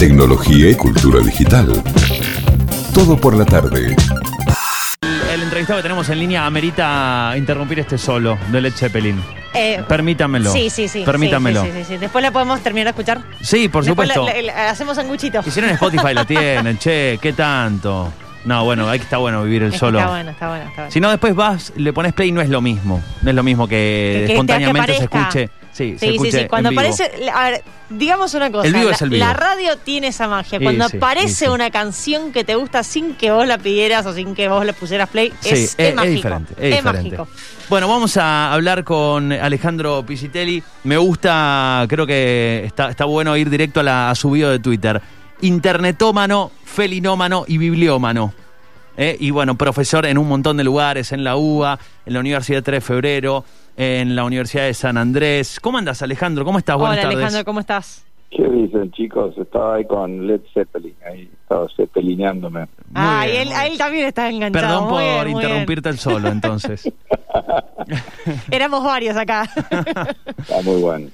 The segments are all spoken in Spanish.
tecnología y cultura digital. Todo por la tarde. El entrevistado que tenemos en línea amerita interrumpir este solo de Led Zeppelin. Eh, Permítamelo. Sí, sí, sí. Permítamelo. Sí, sí, sí, sí. Después la podemos terminar de escuchar. Sí, por Después supuesto. la- la- la- hacemos sanguchito. Hicieron Spotify, la tienen, che, ¿qué tanto? No, bueno, ahí que está bueno vivir el Es solo. Está bueno, está bueno, está bueno. Si no, después vas, le pones play y no es lo mismo. No es lo mismo que, Que- que- espontáneamente que se escuche. Sí, Sí, sí. Cuando aparece. A ver, digamos una cosa. El vivo la, es el vivo. la radio tiene esa magia. Cuando sí, aparece una canción que te gusta sin que vos la pidieras o sin que vos le pusieras play, Sí, es, es mágico. diferente. Es, diferente. mágico. Bueno, vamos a hablar con Alejandro Pisitelli. Me gusta, creo que está, está bueno ir directo a, la, a su video de Twitter. Internetómano, felinómano y bibliómano. ¿eh? Y bueno, profesor en un montón de lugares, en la UBA, en la Universidad 3 de Febrero, en la Universidad de San Andrés. ¿Cómo andas, Alejandro? ¿Cómo estás? Buenas Hola, tardes. Alejandro, ¿cómo estás? ¿Qué dicen, chicos? Estaba ahí con Led Zeppelin, ahí estaba zeppelineándome. Ah, bien, y él, bien. él también está enganchado. Perdón Muy por bien, interrumpirte el solo, entonces. Éramos varios acá. Está muy bueno.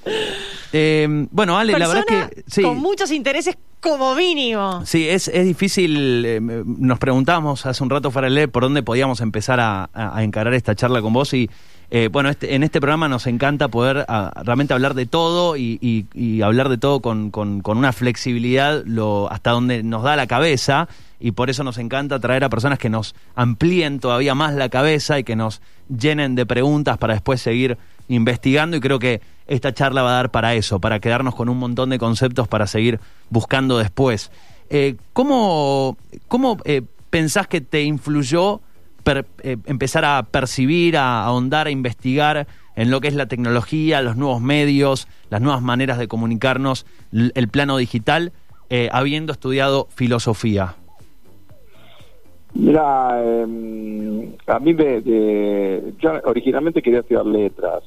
Eh, bueno, Ale, la verdad Persona que... Sí. Con muchos intereses como mínimo. Sí, es, es difícil. eh, nos preguntábamos hace un rato aire por dónde podíamos empezar a, a- a encarar esta charla con vos y eh, bueno, este- en este programa nos encanta poder ah, realmente hablar de todo y, hablar de todo con, una flexibilidad hasta donde nos da la cabeza y por eso nos encanta traer a personas que nos amplíen todavía más la cabeza y que nos llenen de preguntas para después seguir investigando y creo que esta charla va a dar para eso, para quedarnos con un montón de conceptos para seguir buscando después. Eh, ¿Cómo, cómo eh, pensás que te influyó per- eh, empezar a percibir, a ahondar, a investigar en lo que es la tecnología, los nuevos medios, las nuevas maneras de comunicarnos, el plano digital, eh, habiendo estudiado filosofía? Mira, eh, a mí me... de- yo originalmente quería estudiar letras.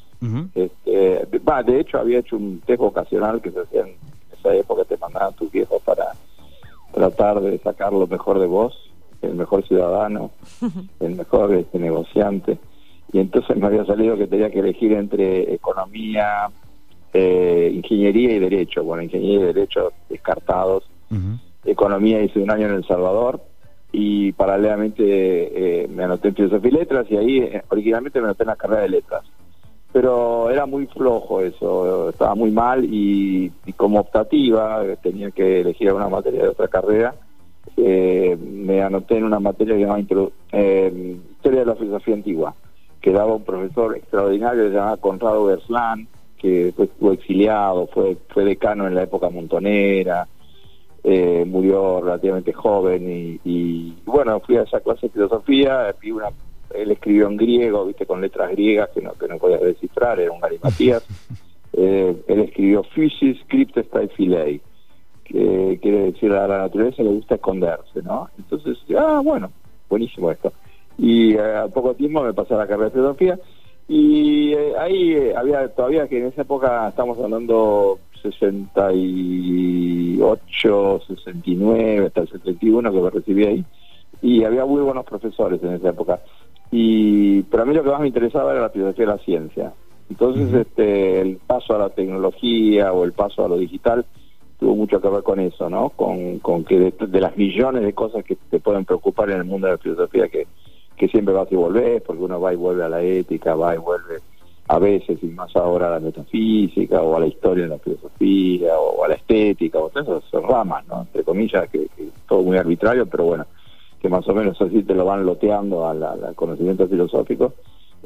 Este, de, de hecho, había hecho un test vocacional que se hacía en esa época, te mandaban tus viejos para tratar de sacar lo mejor de vos, el mejor ciudadano, el mejor este, negociante. Y entonces me había salido que tenía que elegir entre economía, eh, ingeniería y derecho. Bueno, ingeniería y derecho descartados. Economía hice un año en El Salvador y paralelamente eh, me anoté en Filosofía y Letras y ahí eh, originalmente me anoté en la carrera de Letras. Pero era muy flojo eso, estaba muy mal y, y como optativa tenía que elegir una materia de otra carrera. Eh, me anoté en una materia que se llama Introdu- eh, Historia de la Filosofía Antigua, que daba un profesor extraordinario que se llamaba Conrado Berslan, que después estuvo exiliado, fue, fue decano en la época montonera, eh, murió relativamente joven y, y, bueno, fui a esa clase de filosofía, vi una, él escribió en griego, viste, con letras griegas que no, que no podía descifrar, era un galimatías. Eh, él escribió Physis Cryptestai Filei, que quiere decir a la naturaleza le gusta esconderse, ¿no? Entonces, ah, bueno, buenísimo esto. Y eh, al poco tiempo me pasé a la carrera de filosofía y eh, ahí eh, había todavía que en esa época estamos hablando 68, 69, hasta el 71 que me recibí ahí y había muy buenos profesores en esa época. Y pero a mí lo que más me interesaba era la filosofía de la ciencia. Entonces, este el paso a la tecnología o el paso a lo digital tuvo mucho que ver con eso, ¿no? Con, con que de, las millones de cosas que te pueden preocupar en el mundo de la filosofía que que siempre vas y volvés, porque uno va y vuelve a la ética, va y vuelve a veces, y más ahora a la metafísica, o a la historia de la filosofía, o a la estética, o todas esas ramas, ¿no? Entre comillas, que, que todo muy arbitrario, pero bueno, que más o menos así te lo van loteando al, al- conocimiento filosófico.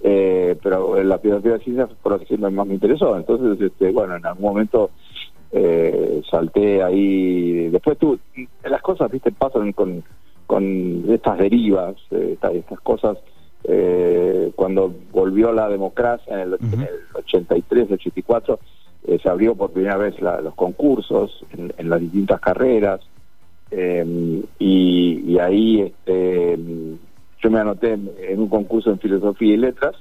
Eh, pero la filosofía de la ciencia fue lo que siempre más me interesó. Entonces, este, bueno, en algún momento eh, salté ahí. Después tú, las cosas, viste, pasan con, con estas derivas, eh, esta- estas cosas. eh, cuando volvió la democracia en el, en el 83, 84, eh, se abrió por primera vez la- los concursos en, en las distintas carreras. y, y ahí este, yo me anoté en un concurso en filosofía y letras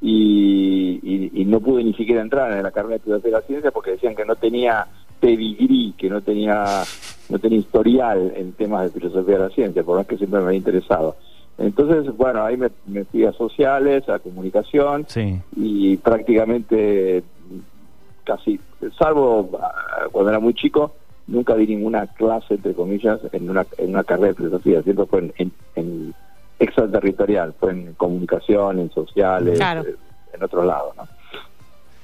y, y- y no pude ni siquiera entrar en la carrera de filosofía de la ciencia porque decían que no tenía pedigrí, que no tenía no tenía historial en temas de filosofía de la ciencia, por más que siempre me había interesado. Entonces, bueno, ahí me, me fui a sociales, a comunicación Sí. y prácticamente casi, salvo ah, cuando era muy chico, nunca di ninguna clase, entre comillas, en una, en una carrera de filosofía, siempre fue en, en, en extraterritorial, fue en comunicación, en sociales, Claro. eh, en otros lados, ¿no?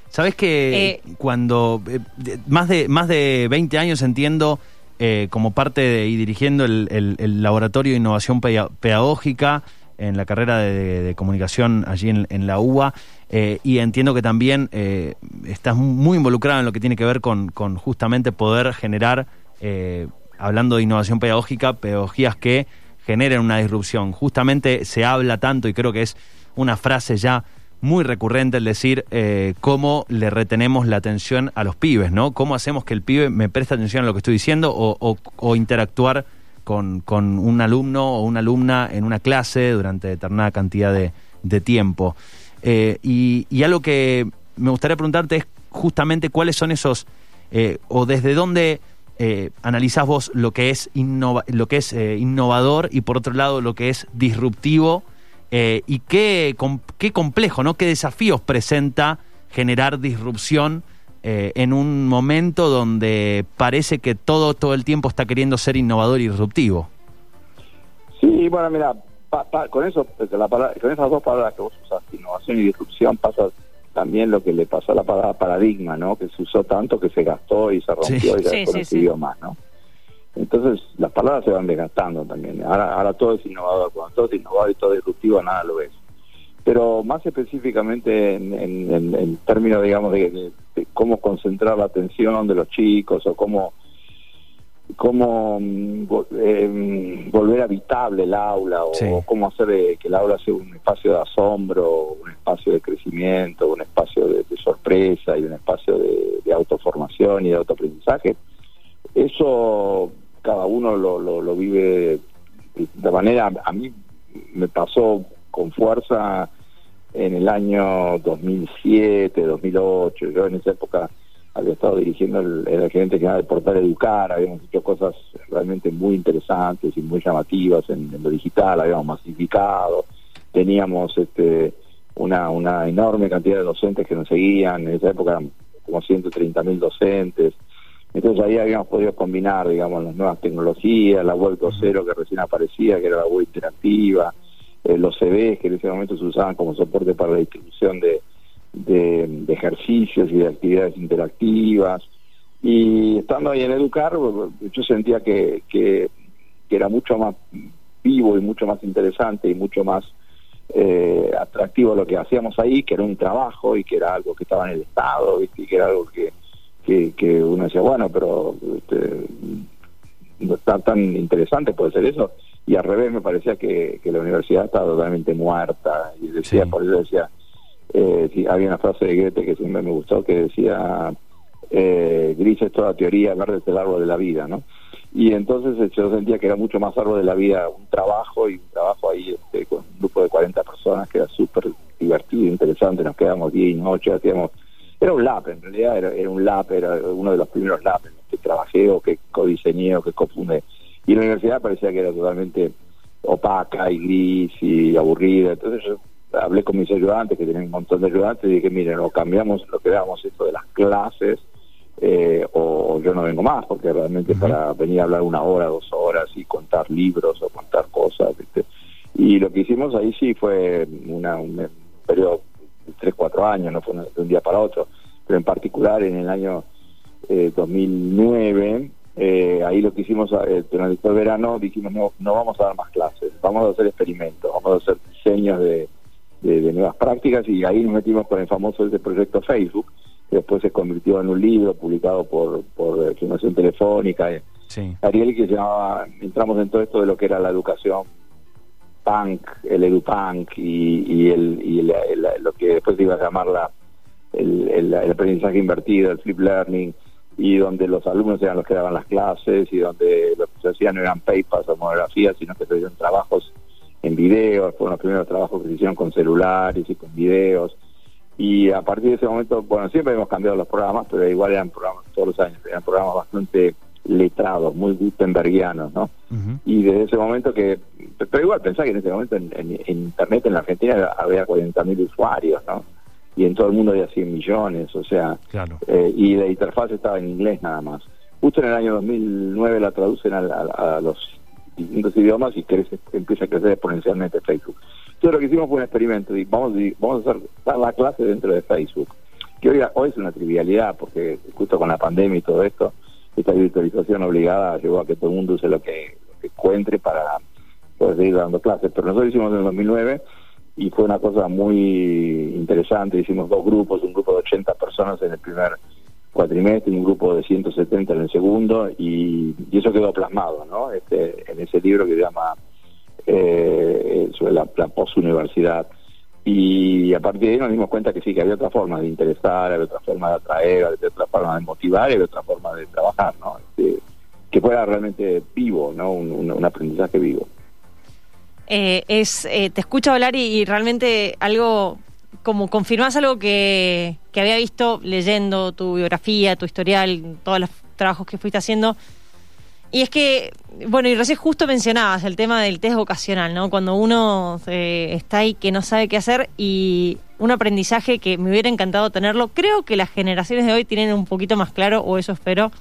Sabes que Eh, cuando eh, más de más de 20 años entiendo eh, como parte de, y dirigiendo el, el- el laboratorio de innovación peda- pedagógica en la carrera de, de comunicación allí en, en la UBA eh, y entiendo que también eh, estás muy involucrado en lo que tiene que ver con, con justamente poder generar eh, hablando de innovación pedagógica pedagogías que generen una disrupción justamente se habla tanto y creo que es una frase ya muy recurrente el decir eh, cómo le retenemos la atención a los pibes, ¿no? ¿Cómo hacemos que el pibe me preste atención a lo que estoy diciendo o, o- interactuar con, con un alumno o una alumna en una clase durante determinada cantidad de, de tiempo? Eh, y, y algo que me gustaría preguntarte es justamente cuáles son esos, eh, o desde dónde eh, analizás vos lo que es, lo que es eh, innovador y por otro lado lo que es disruptivo eh, y qué, qué complejo, ¿no? Qué desafíos presenta generar disrupción eh, en un momento donde parece que todo, todo el tiempo está queriendo ser innovador y disruptivo. Sí, bueno, mira, pa- con eso, pues, con esas dos palabras que vos usaste, innovación y disrupción, pasa también lo que le pasó a la palabra paradigma, ¿no? Que se usó tanto que se gastó y se rompió Sí. y ya Sí, más, ¿no? Entonces, las palabras se van desgastando también. Ahora, ahora todo es innovador. Cuando todo es innovador y todo es disruptivo, nada lo es. Pero más específicamente en, en- en- en términos, digamos, de, de- de cómo concentrar la atención de los chicos o cómo cómo eh, volver habitable el aula o Sí. cómo hacer eh, que el aula sea un espacio de asombro, un espacio de crecimiento, un espacio de, de sorpresa y un espacio de, de autoformación y de autoaprendizaje. Eso cada uno lo, lo, lo vive de manera, a mí me pasó con fuerza en el año 2007, 2008, yo en esa época había estado dirigiendo el, el gerente general del portal Educar, habíamos hecho cosas realmente muy interesantes y muy llamativas en, en lo digital, habíamos masificado, teníamos este una, una enorme cantidad de docentes que nos seguían, en esa época eran como 130 mil docentes, entonces ahí habíamos podido combinar, digamos, las nuevas tecnologías, la web 2.0 que recién aparecía, que era la web interactiva, eh, los CVs que en ese momento se usaban como soporte para la distribución de, de, de ejercicios y de actividades interactivas. Y estando ahí en Educar, yo sentía que, que, que era mucho más vivo y mucho más interesante y mucho más eh, atractivo lo que hacíamos ahí, que era un trabajo y que era algo que estaba en el Estado, ¿viste? y que era algo que, que, que uno decía, bueno, pero este, no está tan interesante, puede ser eso. Y al revés, me parecía que, que la universidad estaba totalmente muerta. Y decía, Sí. por eso decía, eh, había una frase de Goethe que siempre me gustó que decía, eh, gris es toda teoría, verde es el árbol de la vida, ¿no? Y entonces eh, yo sentía que era mucho más árbol de la vida un trabajo y un trabajo ahí este, con un grupo de 40 personas que era súper divertido, interesante, nos quedamos 10 noches, hacíamos... Era un lab, en realidad era, era un lab, era uno de los primeros los que trabajé o que codiseñé o que cofundé. Y la universidad parecía que era totalmente opaca y gris y aburrida. Entonces yo hablé con mis ayudantes, que tenían un montón de ayudantes, y dije, miren, o cambiamos lo que veamos esto de las clases, eh, o yo no vengo más, porque realmente para venir a hablar una hora, dos horas y contar libros o contar cosas, ¿viste? Y lo que hicimos ahí sí fue una, un periodo de tres, cuatro años, no fue de un día para otro, pero en particular en el año eh, 2009, eh, ahí lo que hicimos eh, durante el verano, dijimos no, no vamos a dar más clases, vamos a hacer experimentos, vamos a hacer diseños de, de, de nuevas prácticas y ahí nos metimos con el famoso ese proyecto Facebook, que después se convirtió en un libro publicado por, por eh, Fundación Telefónica. eh, Sí. Ariel que se llamaba, entramos en todo esto de lo que era la educación punk, el edupunk y, y, el, y lo que después se iba a llamar la, el, el- el aprendizaje invertido, el flip learning, y donde los alumnos eran los que daban las clases y donde lo que se hacían no eran papers o monografías, sino que se hacían trabajos en videos, fueron los primeros trabajos que se hicieron con celulares y con videos. Y a partir de ese momento, bueno, siempre hemos cambiado los programas, pero igual eran programas todos los años, eran programas bastante letrados, muy gutenbergianos, ¿no? Y desde ese momento que, pero igual pensá que en ese momento en, en- en Internet en la Argentina había 40.000 usuarios, ¿no? Y en todo el mundo había 100 millones, o sea, Claro. eh, y la interfaz estaba en inglés nada más. justo en el año 2009 la traducen a, a- a los distintos idiomas y crece, empieza a crecer exponencialmente Facebook. Entonces lo que hicimos fue un experimento y vamos, vamos a hacer la clase dentro de Facebook, que hoy, hoy es una trivialidad porque justo con la pandemia y todo esto, esta virtualización obligada llevó a que todo el mundo use lo que, lo que encuentre para poder seguir dando clases. Pero nosotros hicimos en el 2009 y fue una cosa muy interesante. Hicimos dos grupos, un grupo de 80 personas en el primer cuatrimestre un grupo de 170 en el segundo y, eso quedó plasmado ¿no? este, en ese libro que se llama eh, la, la posuniversidad. Y a partir de ahí nos dimos cuenta que sí, que había otra forma de interesar, había otra forma de atraer, había otra forma de motivar había otra forma de trabajar, ¿no? Este, que fuera realmente vivo, ¿no? Un, aprendizaje vivo. Eh, es, eh, te escucho hablar y realmente algo, como confirmás algo que, que había visto leyendo tu biografía, tu historial, todos los trabajos que fuiste haciendo. Y es que, bueno, y recién justo mencionabas el tema del test vocacional, ¿no? Cuando uno eh, está ahí que no sabe qué hacer y un aprendizaje que me hubiera encantado tenerlo. Creo que las generaciones de hoy tienen un poquito más claro, o eso espero,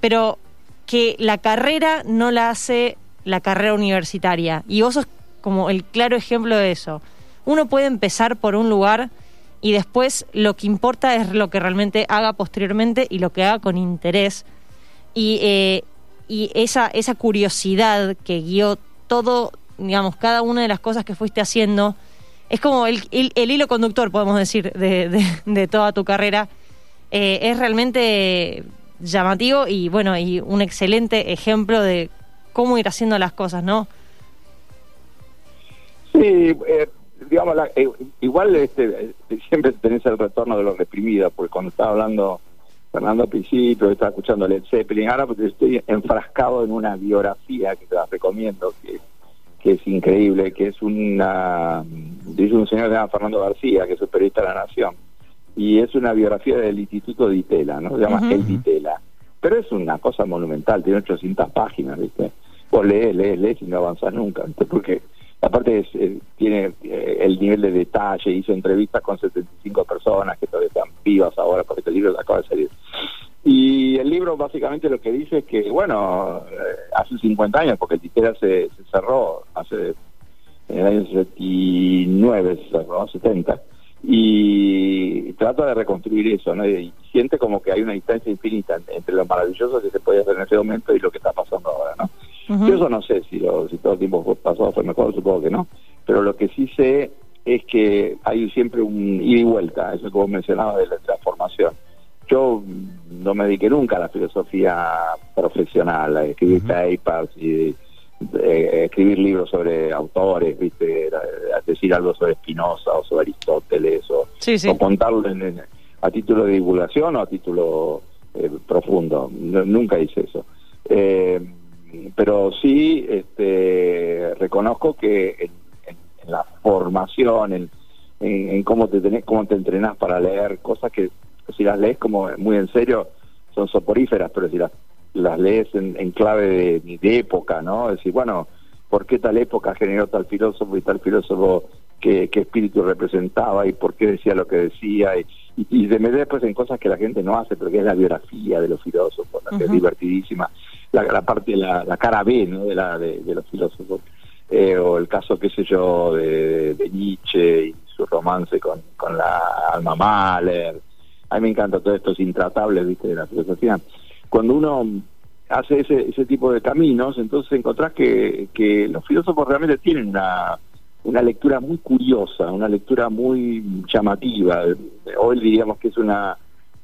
pero que la carrera no la hace la carrera universitaria. Y vos sos como el claro ejemplo de eso. Uno puede empezar por un lugar y después lo que importa es lo que realmente haga posteriormente y lo que haga con interés. Y, eh, y esa, esa curiosidad que guió todo, digamos, cada una de las cosas que fuiste haciendo, es como el, el- hilo conductor, podemos decir, de, de- de toda tu carrera. Eh, es realmente llamativo y bueno, y un excelente ejemplo de cómo ir haciendo las cosas, ¿no? Sí, eh, digamos, la- eh, igual este, eh, siempre tenés el retorno de los reprimidos, porque cuando estaba hablando Fernando al principio, estaba escuchando Led Zeppelin, ahora pues estoy enfrascado en una biografía que te la recomiendo, que, que es increíble, que es una, dice un señor que se llama Fernando García, que es el periodista de la Nación, y es una biografía del Instituto de Itela, ¿no? Se llama Ujú. El Ditela. Pero es una cosa monumental, tiene 800 páginas, ¿viste? Vos lees, lees, lees y no avanzas nunca, ¿viste? Porque aparte eh, tiene eh, el nivel de detalle, hizo entrevistas con 75 personas que todavía están vivas ahora, porque este libro acaba de salir. Y el libro básicamente lo que dice es que, bueno, eh, hace 50 años, porque el Ditela se, se cerró hace en el año 79, se cerró, 70, y trata de reconstruir eso, ¿no? Y siente como que hay una distancia infinita entre lo maravilloso que se podía hacer en ese momento y lo que está pasando ¿no? Ujú. Yo eso no sé si, lo, si todo el tiempo fue- pasado fue mejor, supongo que no, pero lo que sí sé es que hay siempre un ida y vuelta, eso que vos mencionabas de la transformación. Yo no me dediqué nunca a la filosofía profesional, a escribir papers y eh, escribir libros sobre autores, viste, a decir algo sobre Spinoza o sobre Aristóteles o, Sí, sí. o contarlo en- en- a título de divulgación o a título eh, profundo. No- nunca hice eso. Eh, pero sí este, reconozco que en, en- en la formación, en, cómo te tenés, cómo te entrenás para leer cosas que si las lees como muy en serio son soporíferas, pero si las, las lees en, en clave de, de época, ¿no? Es decir, bueno, ¿por qué tal época generó tal filósofo y tal filósofo qué, qué espíritu representaba y por qué decía lo que decía? Y, y, y se me después en cosas que la gente no hace, pero que es la biografía de los filósofos, la que es divertidísima, la, parte, la, la cara B, ¿no? De, la, de, los filósofos. Eh, o el caso, qué sé yo, de, de Nietzsche y su romance con, con la alma Mahler. A mí me encanta todo esto, es intratable, viste, de la filosofía. Cuando uno hace ese, ese tipo de caminos, entonces encontrás que, que los filósofos realmente tienen una, una lectura muy curiosa, una lectura muy llamativa. Hoy diríamos que es una,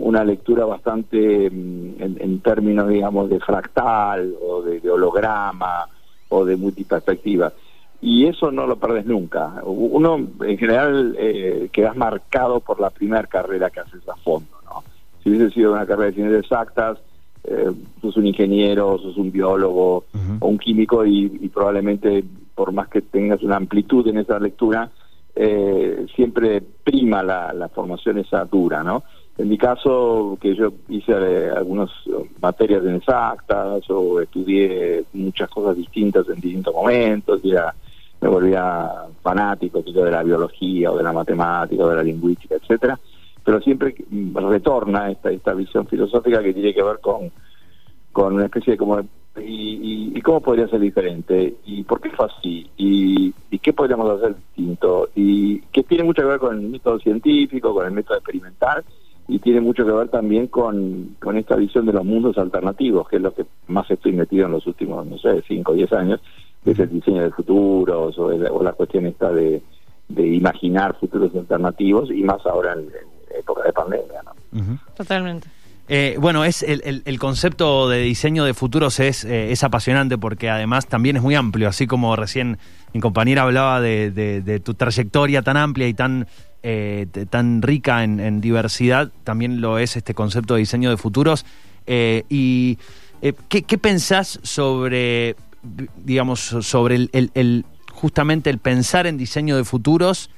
una lectura bastante mm, en, en términos, digamos, de fractal o de, de holograma o de multiperspectiva. Y eso no lo perdes nunca. Uno, en general, eh, quedas marcado por la primera carrera que haces a fondo, ¿no? Si hubiese sido una carrera de ciencias exactas, eh, sos un ingeniero, sos un biólogo o un químico y, y probablemente, por más que tengas una amplitud en esa lectura, eh, siempre prima la, la formación esa dura, ¿no? En mi caso, que yo hice eh, algunas eh, materias exactas o estudié muchas cosas distintas en distintos momentos, y era- me volvía fanático de la biología o de la matemática o de la lingüística, etcétera, pero siempre retorna esta, visión filosófica que tiene que ver con con una especie de como y, y, cómo podría ser diferente y por qué fue así y, y, qué podríamos hacer distinto y que tiene mucho que ver con el método científico, con el método experimental y tiene mucho que ver también con, con esta visión de los mundos alternativos, que es lo que más estoy metido en los últimos, no sé, 5 o 10 años, que es el diseño de futuros o, la cuestión esta de, de imaginar futuros alternativos y más ahora en, época de pandemia. ¿no? Totalmente. Eh, bueno, es el, el, concepto de diseño de futuros es, eh, es apasionante porque además también es muy amplio, así como recién mi compañera hablaba de, de, tu trayectoria tan amplia y tan, eh, tan rica en, diversidad, también lo es este concepto de diseño de futuros. ¿Y ¿qué, qué pensás sobre, digamos, sobre el, justamente el pensar en diseño de futuros?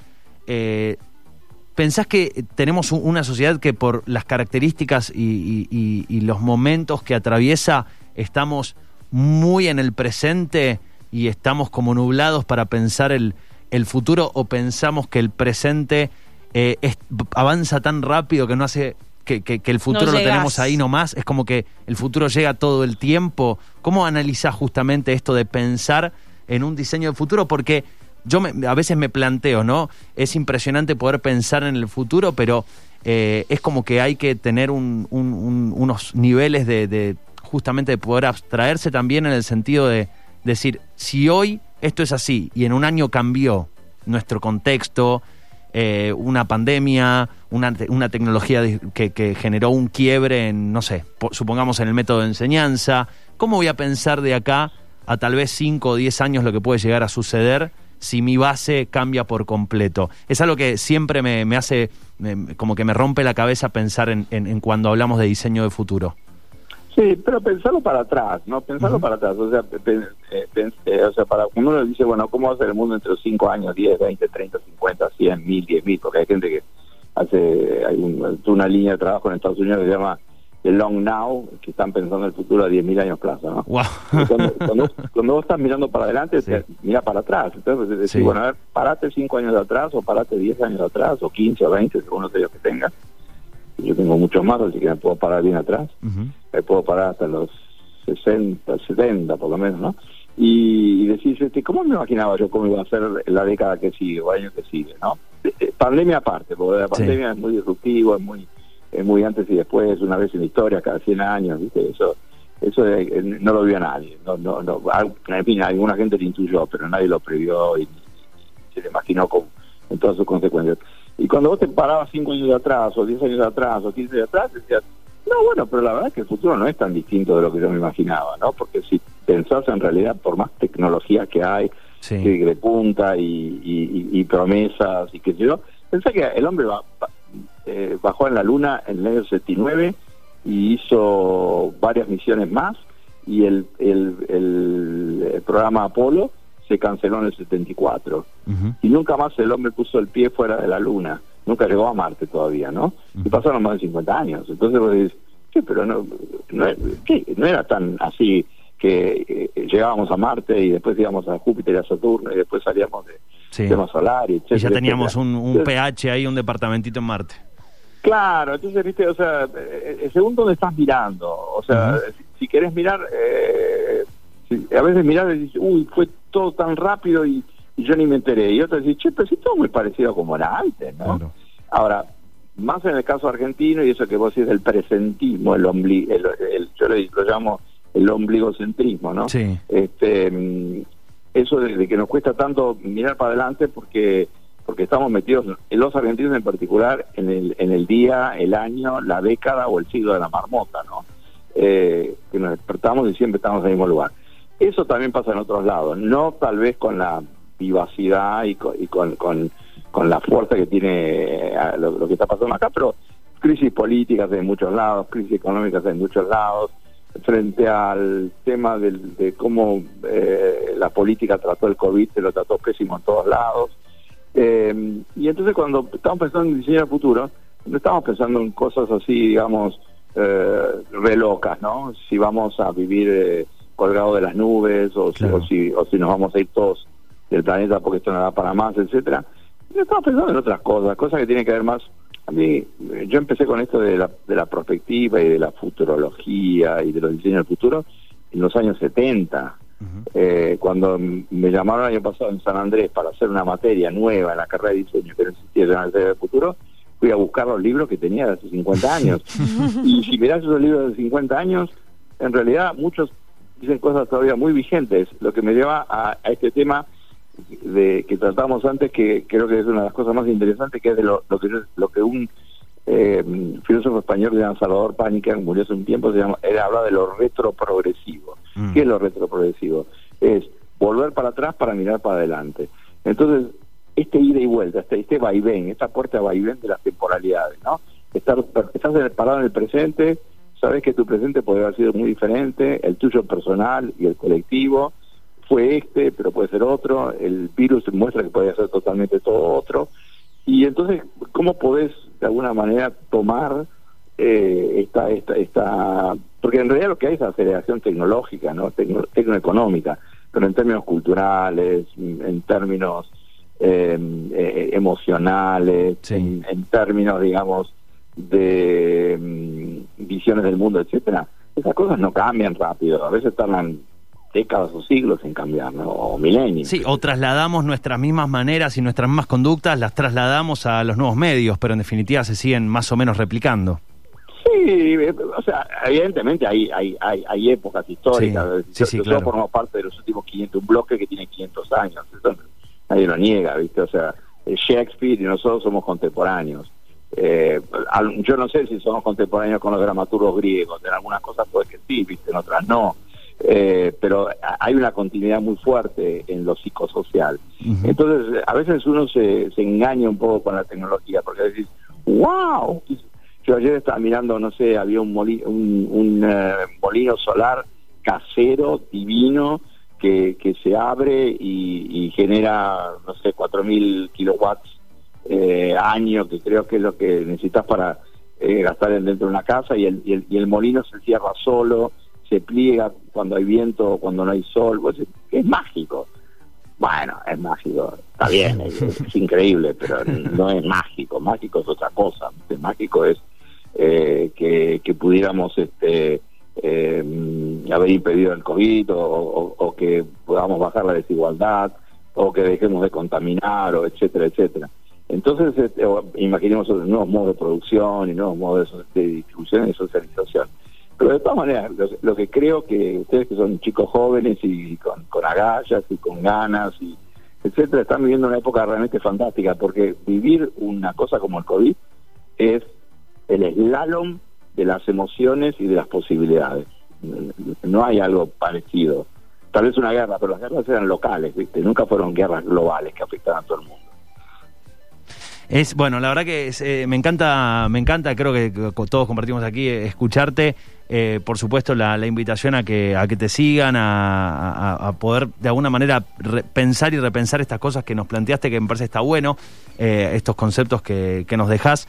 ¿Pensás que tenemos una sociedad que por las características y, los momentos que atraviesa estamos muy en el presente y estamos como nublados para pensar el, futuro o pensamos que el presente eh, avanza tan rápido que no hace que, el futuro lo tenemos ahí nomás? Es como que el futuro llega todo el tiempo. ¿Cómo analizás justamente esto de pensar en un diseño de futuro? Porque yo a veces me planteo, ¿no? Es impresionante poder pensar en el futuro, pero eh, es como que hay que tener unos niveles de, justamente de poder abstraerse también en el sentido de decir, si hoy esto es así y en un año cambió nuestro contexto, eh, una pandemia, una, tecnología que, generó un quiebre en, no sé, supongamos en el método de enseñanza, ¿cómo voy a pensar de acá a tal vez 5 o 10 años lo que puede llegar a suceder? si mi base cambia por completo. Es algo que siempre me, me hace, como que me rompe la cabeza pensar en, en, cuando hablamos de diseño de futuro. Sí, pero pensarlo para atrás, ¿no? Pensarlo para atrás. O sea, eh, eh, o sea, para uno le dice, bueno, ¿cómo va a ser el mundo entre los 5 años, 10, 20, 30, 50, 100, 1000, 10 mil? Porque hay gente que hace, hay una línea de trabajo en Estados Unidos que se llama el long now, que están pensando en el futuro a 10.000 años plazo, ¿no? Cuando, cuando, vos estás mirando para adelante, mira para atrás. Entonces, decir, bueno, a ver, parate 5 años atrás, o parate 10 años atrás, o 15 o 20, según los años que tengas. Yo tengo muchos más, así que me puedo parar bien atrás. Me puedo parar hasta los 60, 70, por lo menos, ¿no? Y, decir, este, ¿cómo me imaginaba yo cómo iba a ser la década que sigue, o año que sigue, ¿no? Eh, eh, pandemia aparte, porque la pandemia es muy disruptivo, es muy es muy antes y después, una vez en la historia, cada 100 años, ¿viste? Eso eso eh, no lo vio nadie. No, no, no, en fin, alguna gente lo intuyó, pero nadie lo previó y, se le imaginó con, todas sus consecuencias. Y cuando vos te parabas 5 años de atrás, o 10 años de atrás, o 15 años de atrás, decías, no, bueno, pero la verdad es que el futuro no es tan distinto de lo que yo me imaginaba, ¿no? Porque si pensás en realidad, por más tecnología que hay, que de punta y, y, promesas y qué sé yo, pensá que el hombre va, eh, bajó en la Luna en el año 79 y hizo varias misiones más y el, el, programa Apolo se canceló en el 74 y nunca más el hombre puso el pie fuera de la Luna, nunca llegó a Marte todavía, ¿no? Y pasaron más de 50 años, entonces vos decís, ¿qué? Pero no, no, era tan así que eh, llegábamos a Marte y después íbamos a Júpiter y a Saturno y después salíamos de tema solar y, y ya teníamos un, un pH ahí, un departamentito en Marte. Claro, entonces, viste, o sea, eh, eh, según dónde estás mirando, o sea, si, querés mirar, eh, a veces mirar y dices, uy, fue todo tan rápido y, yo ni me enteré, y otros dicen, che, pero si todo muy parecido como era antes, ¿no? Ahora, más en el caso argentino, y eso que vos decís del presentismo, el, ombligo, el, yo le, lo llamo el ombligocentrismo, ¿no? Sí. Este, mm, eso de que nos cuesta tanto mirar para adelante porque porque estamos metidos, los argentinos en particular, en el, en el día, el año, la década o el siglo de la marmota, ¿no? Eh, que nos despertamos y siempre estamos en el mismo lugar. Eso también pasa en otros lados, no tal vez con la vivacidad y con, con, con, la fuerza que tiene eh, lo, que está pasando acá, pero crisis políticas en muchos lados, crisis económicas en muchos lados, frente al tema de cómo eh, la política trató el COVID, se lo trató pésimo en todos lados, eh, y entonces cuando estamos pensando en diseño futuro, no estamos pensando en cosas así, digamos, eh, re ¿no? Si vamos a vivir colgados de las nubes o, si, o, si, nos vamos a ir todos del planeta porque esto no da para más, etcétera. Estamos pensando en otras cosas, cosas que tienen que ver más A mí, eh, yo empecé con esto de la, de la perspectiva y de la futurología y de los diseños del futuro en los años 70. eh, cuando me llamaron el año pasado en San Andrés para hacer una materia nueva en la carrera de diseño que no existía en la materia del futuro, fui a buscar los libros que tenía de hace 50 años. y si mirás esos libros de 50 años, en realidad muchos dicen cosas todavía muy vigentes, lo que me lleva a, a este tema de que tratamos antes, que creo que es una de las cosas más interesantes, que es de lo, lo que lo que un eh, filósofo español que se llama Salvador Pánica, murió hace un tiempo, se llama, él habla de lo retroprogresivo. Mm. ¿Qué es lo retroprogresivo? Es volver para atrás para mirar para adelante. Entonces, este ida y vuelta, este, este vaivén, esta puerta vaivén de las temporalidades, ¿no? Estar, el- parado en el presente, sabes que tu presente puede haber sido muy diferente, el tuyo personal y el colectivo fue este, pero puede ser otro, el virus muestra que puede ser totalmente todo otro, y entonces, ¿cómo podés de alguna manera tomar eh, esta, esta, esta, porque en realidad lo que hay es aceleración tecnológica, ¿no? Tecno- tecnoeconómica, pero en términos culturales, en términos eh, eh, emocionales, Sí. en, en términos, digamos, de mm, visiones del mundo, etcétera, esas cosas no cambian rápido, a veces tardan décadas o siglos en cambiar, ¿no? O milenios. Sí, o trasladamos nuestras mismas maneras y nuestras mismas conductas, las trasladamos a los nuevos medios, pero en definitiva se siguen más o menos replicando. Sí, eh, o sea, evidentemente hay hay hay, hay épocas históricas. Sí, sí, Yo- sí, yo claro. formo parte de los últimos 500, un bloque que tiene 500 años. Eso nadie lo niega, ¿viste? O sea, eh, Shakespeare y nosotros somos contemporáneos. Eh, yo no sé si somos contemporáneos con los dramaturgos griegos. En algunas cosas puede que sí, ¿viste? En otras no. Eh, pero hay una continuidad muy fuerte en lo psicosocial. Entonces, a veces uno se, se engaña un poco con la tecnología, porque decís, wow, yo ayer estaba mirando, no sé, había un, moli- un, un, eh, molino solar casero, divino, que, que se abre y, y genera, no sé, 4.000 kilowatts eh, año, que creo que es lo que necesitas para eh, gastar en- dentro de una casa, y el, y, el, y el molino se cierra solo, se pliega cuando hay viento o cuando no hay sol, pues, es, es mágico. Bueno, es mágico, está bien, es, es increíble, pero no es mágico. Mágico es otra cosa. Mágico es eh, que, que pudiéramos este, eh, haber impedido el COVID o, o- o que podamos bajar la desigualdad o que dejemos de contaminar o etcétera, etcétera. Entonces, este, o imaginemos nuevos modos de producción y nuevos modos de, distribución y socialización. Pero de todas maneras, lo, que creo que ustedes que son chicos jóvenes y con, con agallas y con ganas y etcétera, están viviendo una época realmente fantástica porque vivir una cosa como el COVID es el slalom de las emociones y de las posibilidades. No hay algo parecido. Tal vez una guerra, pero las guerras eran locales, ¿viste? Nunca fueron guerras globales que afectaban a todo el mundo. Es bueno, la verdad que eh, me encanta, me encanta, creo que, todos compartimos aquí eh, escucharte. Eh, por supuesto, la, invitación a que a que te sigan, a, poder de alguna manera pensar y repensar estas cosas que nos planteaste, que me parece está bueno, estos conceptos que, que nos dejás.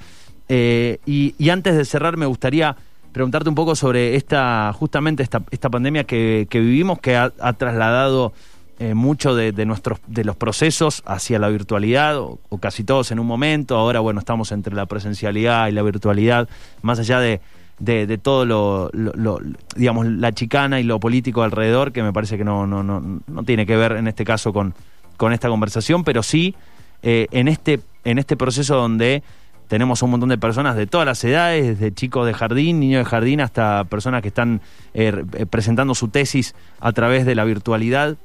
Eh, y, antes de cerrar, me gustaría preguntarte un poco sobre esta, justamente esta, esta pandemia que, que vivimos, que ha trasladado eh, mucho de, nuestros de los procesos hacia la virtualidad o, casi todos en un momento ahora bueno estamos entre la presencialidad y la virtualidad más allá de, de, todo lo, lo- lo- digamos la chicana y lo político alrededor que me parece que no no no, no tiene que ver en este caso con con esta conversación pero sí eh, en este en este proceso donde tenemos un montón de personas de todas las edades, desde chicos de jardín, niños de jardín, hasta personas que están eh, eh, presentando su tesis a través de la virtualidad.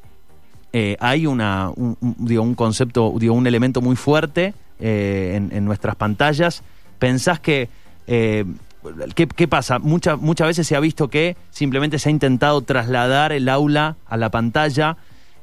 Eh, hay una, un, un- digo, un concepto, digo, un elemento muy fuerte eh, en, en nuestras pantallas. ¿Pensás que... eh, ¿qué, qué pasa? Muchas muchas veces se ha visto que simplemente se ha intentado trasladar el aula a la pantalla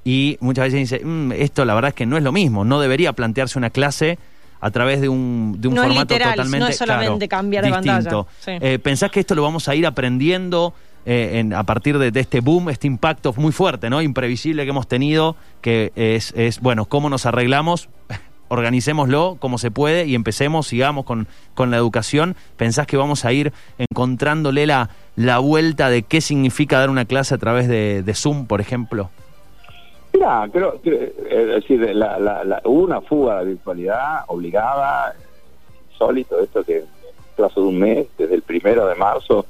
y muchas veces dice, "Mm, esto la verdad es que no es lo mismo, no debería plantearse una clase a través de un, de un No es formato literal, totalmente no es solamente claro, cambiar de distinto. pantalla. Sí. Eh, ¿Pensás que esto lo vamos a ir aprendiendo eh, en- a partir de, de este boom, este impacto muy fuerte, ¿no? Imprevisible que hemos tenido, que es, es bueno, ¿cómo nos arreglamos? Organicémoslo como se puede y empecemos, sigamos con, la educación. ¿Pensás que vamos a ir encontrándole la, la vuelta de qué significa dar una clase a través de, de Zoom, por ejemplo? Mira, creo, creo- es decir, la, la, la- hubo una fuga la virtualidad obligada, insólito esto que en plazo de un mes, desde el primero de marzo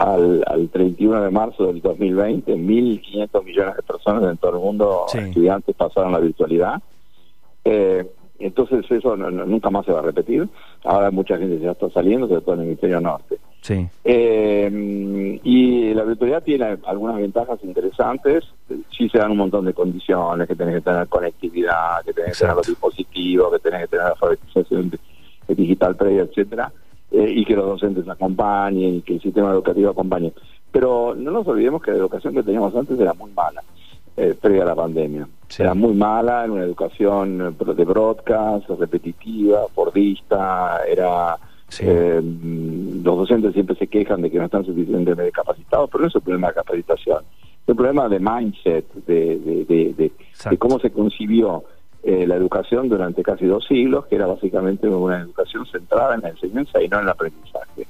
al, al 31 de marzo del 2020, 1.500 millones de personas en todo el mundo, Sí. estudiantes, pasaron la virtualidad. Eh, entonces eso no- no- nunca más se va a repetir. Ahora mucha gente ya está saliendo, sobre todo en el hemisferio norte. Sí. Eh, y la virtualidad tiene algunas ventajas interesantes. Sí se dan un montón de condiciones, que tenés que tener conectividad, que tenés que tener los dispositivos, que tenés que tener alfabetización digital previa, etcétera, eh, y que los docentes acompañen y que el sistema educativo acompañe. Pero no nos olvidemos que la educación que teníamos antes era muy mala, eh, previa a la pandemia. Sí. Era muy mala, era una educación eh, de broadcast, repetitiva, fordista, era... Sí. eh, los docentes siempre se quejan de que no están suficientemente capacitados, pero no es un problema de capacitación, es un problema de mindset, de, de, de, de cómo se concibió eh, la educación durante casi dos siglos, que era básicamente una educación centrada en la enseñanza y no en el aprendizaje.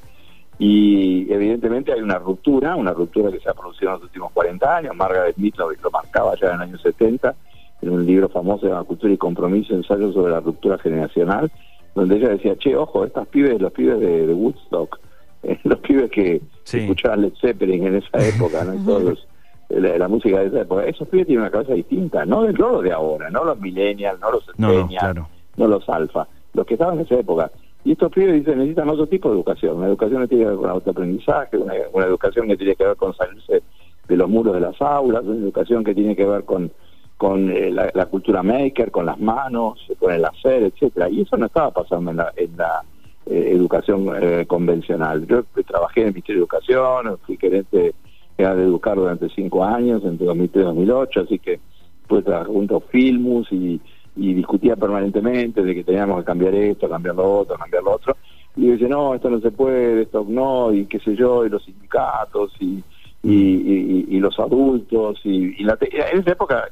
Y evidentemente hay una ruptura, una ruptura que se ha producido en los últimos 40 años. Margaret Mead lo, lo marcaba ya en el año 70, en un libro famoso de Cultura y Compromiso, ensayo sobre la ruptura generacional, donde ella decía, che, ojo, estas pibes, los pibes de, de Woodstock, eh, los pibes que Sí. escuchaban Led Zeppelin en esa época, ¿no? Y todos los- la, la música de esa época, esos pibes tienen una cabeza distinta, no, de- no los de ahora, no los millennials, no los No, no, centennials, claro. no los alfa, los que estaban en esa época. Y estos pibes dicen necesitan otro tipo de educación, una educación que tiene que ver con autoaprendizaje, una, una educación que tiene que ver con salirse de los muros de las aulas, una educación que tiene que ver con, con eh, la, la cultura maker, con las manos, con el hacer, etcétera. Y eso no estaba pasando en la, en la eh, educación eh, convencional. Yo trabajé en el Ministerio de Educación, fui gerente de Educar durante cinco años, entre 2003 y 2008, así que trabajar junto Filmus y, y discutía permanentemente de que teníamos que cambiar esto, cambiar lo otro, cambiar lo otro. Y yo decía, no, esto no se puede, esto no, y qué sé yo, y los sindicatos, y, y, y- y los adultos, y, la te- en esa época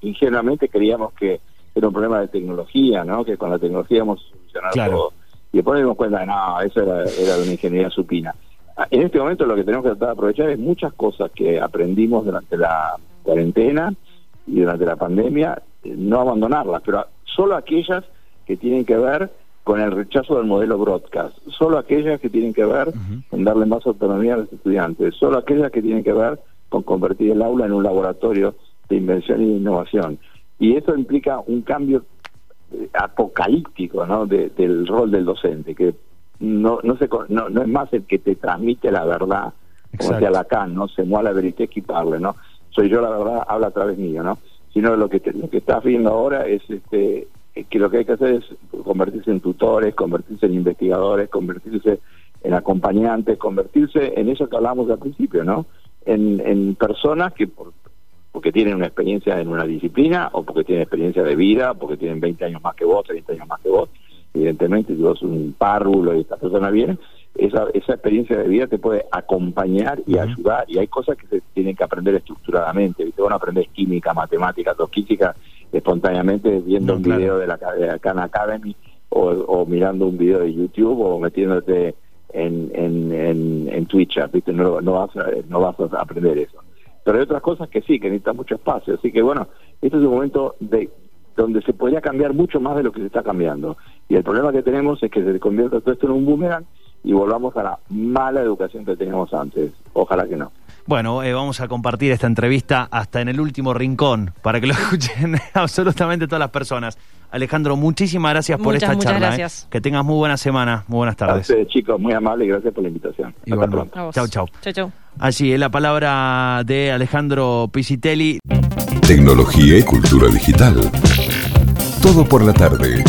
ingenuamente creíamos que era un problema de tecnología, ¿no? Que con la tecnología íbamos a solucionar Claro. todo. Y después nos dimos cuenta que no, eso era, era de una ingeniería supina. Ah, En este momento lo que tenemos que tratar de aprovechar es muchas cosas que aprendimos durante la cuarentena y durante la pandemia, eh, no abandonarlas, pero solo aquellas que tienen que ver con el rechazo del modelo broadcast, solo aquellas que tienen que ver con darle más autonomía a los estudiantes, solo aquellas que tienen que ver con convertir el aula en un laboratorio de invención y de innovación. Y eso implica un cambio eh, apocalíptico ¿no? de- del rol del docente, que no no, se, no no es más el que te transmite la verdad, como decía Lacan, ¿no? Se moi la vérité qui parle, ¿no? Soy yo la verdad, habla a través mío, ¿no? Sino lo que te- lo que estás viendo ahora es este que lo que hay que hacer es convertirse en tutores, convertirse en investigadores, convertirse en acompañantes, convertirse en eso que hablamos al principio, ¿no? En, en personas que por, porque tienen una experiencia en una disciplina o porque tienen experiencia de vida, porque tienen 20 años más que vos, 30 años más que vos. Evidentemente, si vos un párvulo y esta persona viene, esa, esa experiencia de vida te puede acompañar y ayudar. Y hay cosas que se tienen que aprender estructuradamente. ¿viste? Vos no aprendés química, matemáticas o física espontáneamente viendo No, un claro. video de la, de Khan Academy o, o mirando un video de YouTube o metiéndote en, en, en, en Twitch. ¿viste? No, no, vas a, no vas a aprender eso pero hay otras cosas que sí, que necesitan mucho espacio. Así que bueno, este es un momento de donde se podría cambiar mucho más de lo que se está cambiando. Y el problema que tenemos es que se convierta todo esto en un boomerang y volvamos a la mala educación que teníamos antes. Ojalá que no. Bueno, eh, vamos a compartir esta entrevista hasta en el último rincón para que lo escuchen absolutamente todas las personas. Alejandro, muchísimas gracias por Muchas, esta muchas charla. ¿eh? gracias. Que tengas muy buena semana, muy buenas A tardes. ustedes, chicos, muy amables y gracias por la invitación. Hasta Igualmente. pronto. Chau, chau. Chau, chau. Allí es la palabra de Alejandro Pisitelli. Tecnología y cultura digital. Todo por la tarde.